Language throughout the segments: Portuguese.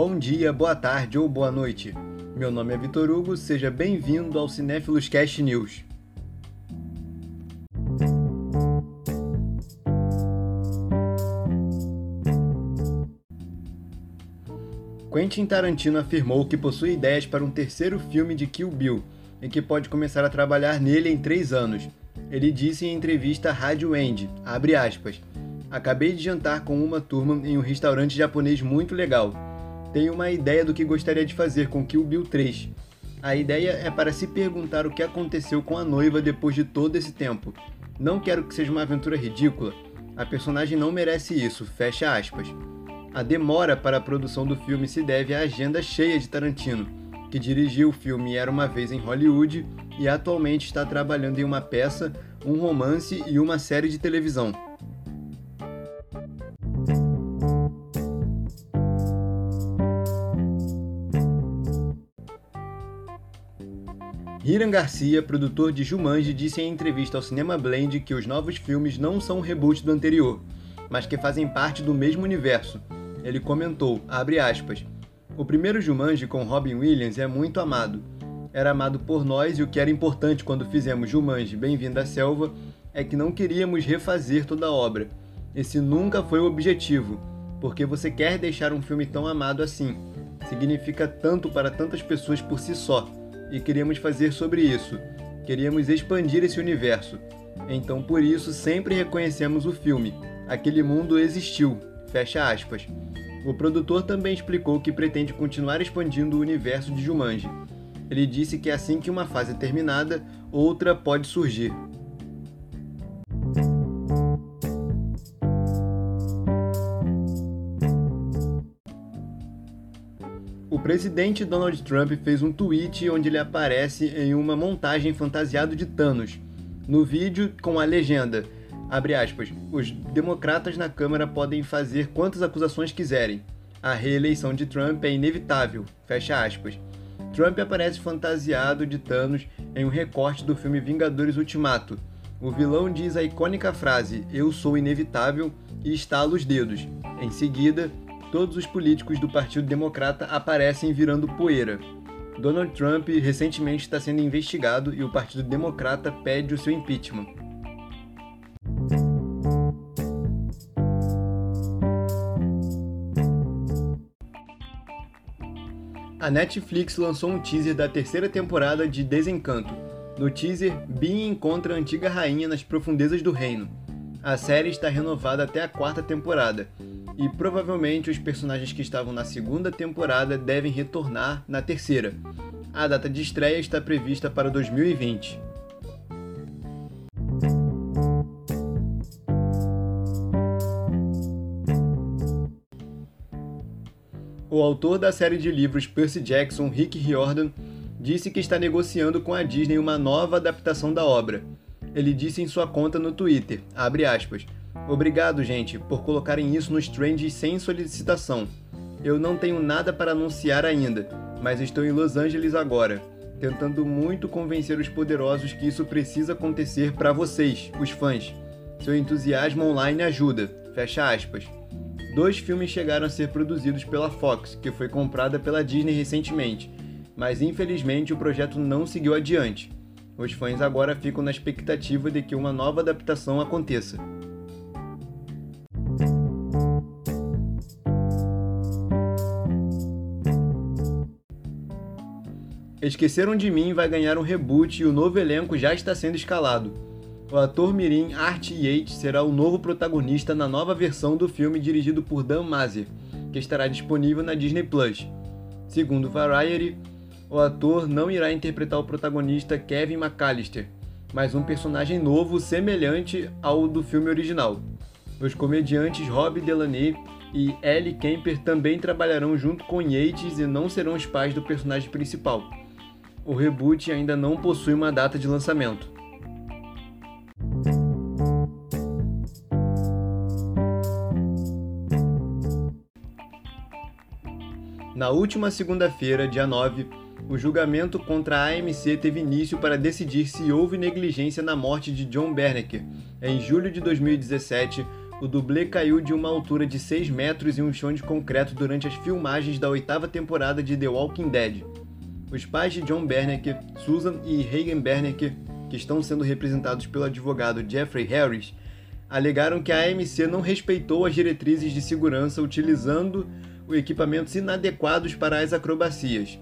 Bom dia, boa tarde ou boa noite. Meu nome é Vitor Hugo, seja bem-vindo ao Cinéfilos Cast News. Quentin Tarantino afirmou que possui ideias para um terceiro filme de Kill Bill e que pode começar a trabalhar nele em três anos. Ele disse em entrevista à Rádio End, abre aspas, Acabei de jantar com uma turma em um restaurante japonês muito legal. Tenho uma ideia do que gostaria de fazer com Kill Bill 3. A ideia é para se perguntar o que aconteceu com a noiva depois de todo esse tempo. Não quero que seja uma aventura ridícula. A personagem não merece isso, fecha aspas. A demora para a produção do filme se deve à agenda cheia de Tarantino, que dirigiu o filme Era uma Vez em Hollywood e atualmente está trabalhando em uma peça, um romance e uma série de televisão. Hiram Garcia, produtor de Jumanji, disse em entrevista ao Cinema Blend que os novos filmes não são um reboot do anterior, mas que fazem parte do mesmo universo. Ele comentou, aspas, o primeiro Jumanji com Robin Williams é muito amado. Era amado por nós e o que era importante quando fizemos Jumanji Bem-vindo à Selva é que não queríamos refazer toda a obra. Esse nunca foi o objetivo, porque você quer deixar um filme tão amado assim. Significa tanto para tantas pessoas por si só e queríamos fazer sobre isso. Queríamos expandir esse universo. Então, por isso, sempre reconhecemos o filme. Aquele mundo existiu. Fecha aspas. O produtor também explicou que pretende continuar expandindo o universo de Jumanji. Ele disse que assim que uma fase é terminada, outra pode surgir. O presidente Donald Trump fez um tweet onde ele aparece em uma montagem fantasiado de Thanos. No vídeo, com a legenda, abre aspas, os democratas na Câmara podem fazer quantas acusações quiserem. A reeleição de Trump é inevitável, fecha aspas. Trump aparece fantasiado de Thanos em um recorte do filme Vingadores Ultimato. O vilão diz a icônica frase Eu sou inevitável e estala os dedos. Em seguida, todos os políticos do Partido Democrata aparecem virando poeira. Donald Trump recentemente está sendo investigado e o Partido Democrata pede o seu impeachment. A Netflix lançou um teaser da terceira temporada de Desencanto. No teaser, Bean encontra a antiga rainha nas profundezas do reino. A série está renovada até a quarta temporada e provavelmente os personagens que estavam na segunda temporada devem retornar na terceira. A data de estreia está prevista para 2020. O autor da série de livros Percy Jackson, Rick Riordan, disse que está negociando com a Disney uma nova adaptação da obra. Ele disse em sua conta no Twitter, aspas, Obrigado, gente, por colocarem isso nos trends sem solicitação. Eu não tenho nada para anunciar ainda, mas estou em Los Angeles agora, tentando muito convencer os poderosos que isso precisa acontecer para vocês, os fãs. Seu entusiasmo online ajuda. Fecha aspas. Dois filmes chegaram a ser produzidos pela Fox, que foi comprada pela Disney recentemente, mas infelizmente o projeto não seguiu adiante. Os fãs agora ficam na expectativa de que uma nova adaptação aconteça. Esqueceram de Mim vai ganhar um reboot e o novo elenco já está sendo escalado. O ator mirim Art Yates será o novo protagonista na nova versão do filme dirigido por Dan Mazer, que estará disponível na Disney Plus. Segundo Variety, o ator não irá interpretar o protagonista Kevin McAllister, mas um personagem novo semelhante ao do filme original. Os comediantes Rob Delaney e Ellie Kemper também trabalharão junto com Yates e não serão os pais do personagem principal o reboot ainda não possui uma data de lançamento. Na última segunda-feira, dia 9, o julgamento contra a AMC teve início para decidir se houve negligência na morte de John Bernecker, em julho de 2017, o dublê caiu de uma altura de 6 metros em um chão de concreto durante as filmagens da oitava temporada de The Walking Dead. Os pais de John Berneck, Susan e Reagan Berneck, que estão sendo representados pelo advogado Jeffrey Harris, alegaram que a AMC não respeitou as diretrizes de segurança utilizando equipamentos inadequados para as acrobacias.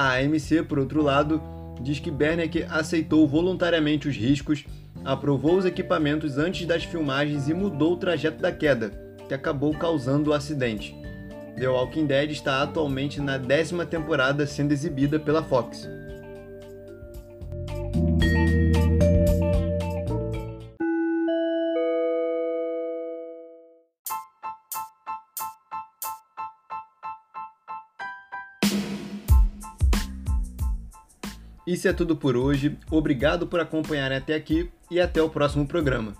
A AMC, por outro lado, diz que Berneck aceitou voluntariamente os riscos, aprovou os equipamentos antes das filmagens e mudou o trajeto da queda, que acabou causando o acidente. The Walking Dead está atualmente na décima temporada sendo exibida pela Fox. Isso é tudo por hoje. Obrigado por acompanhar até aqui e até o próximo programa.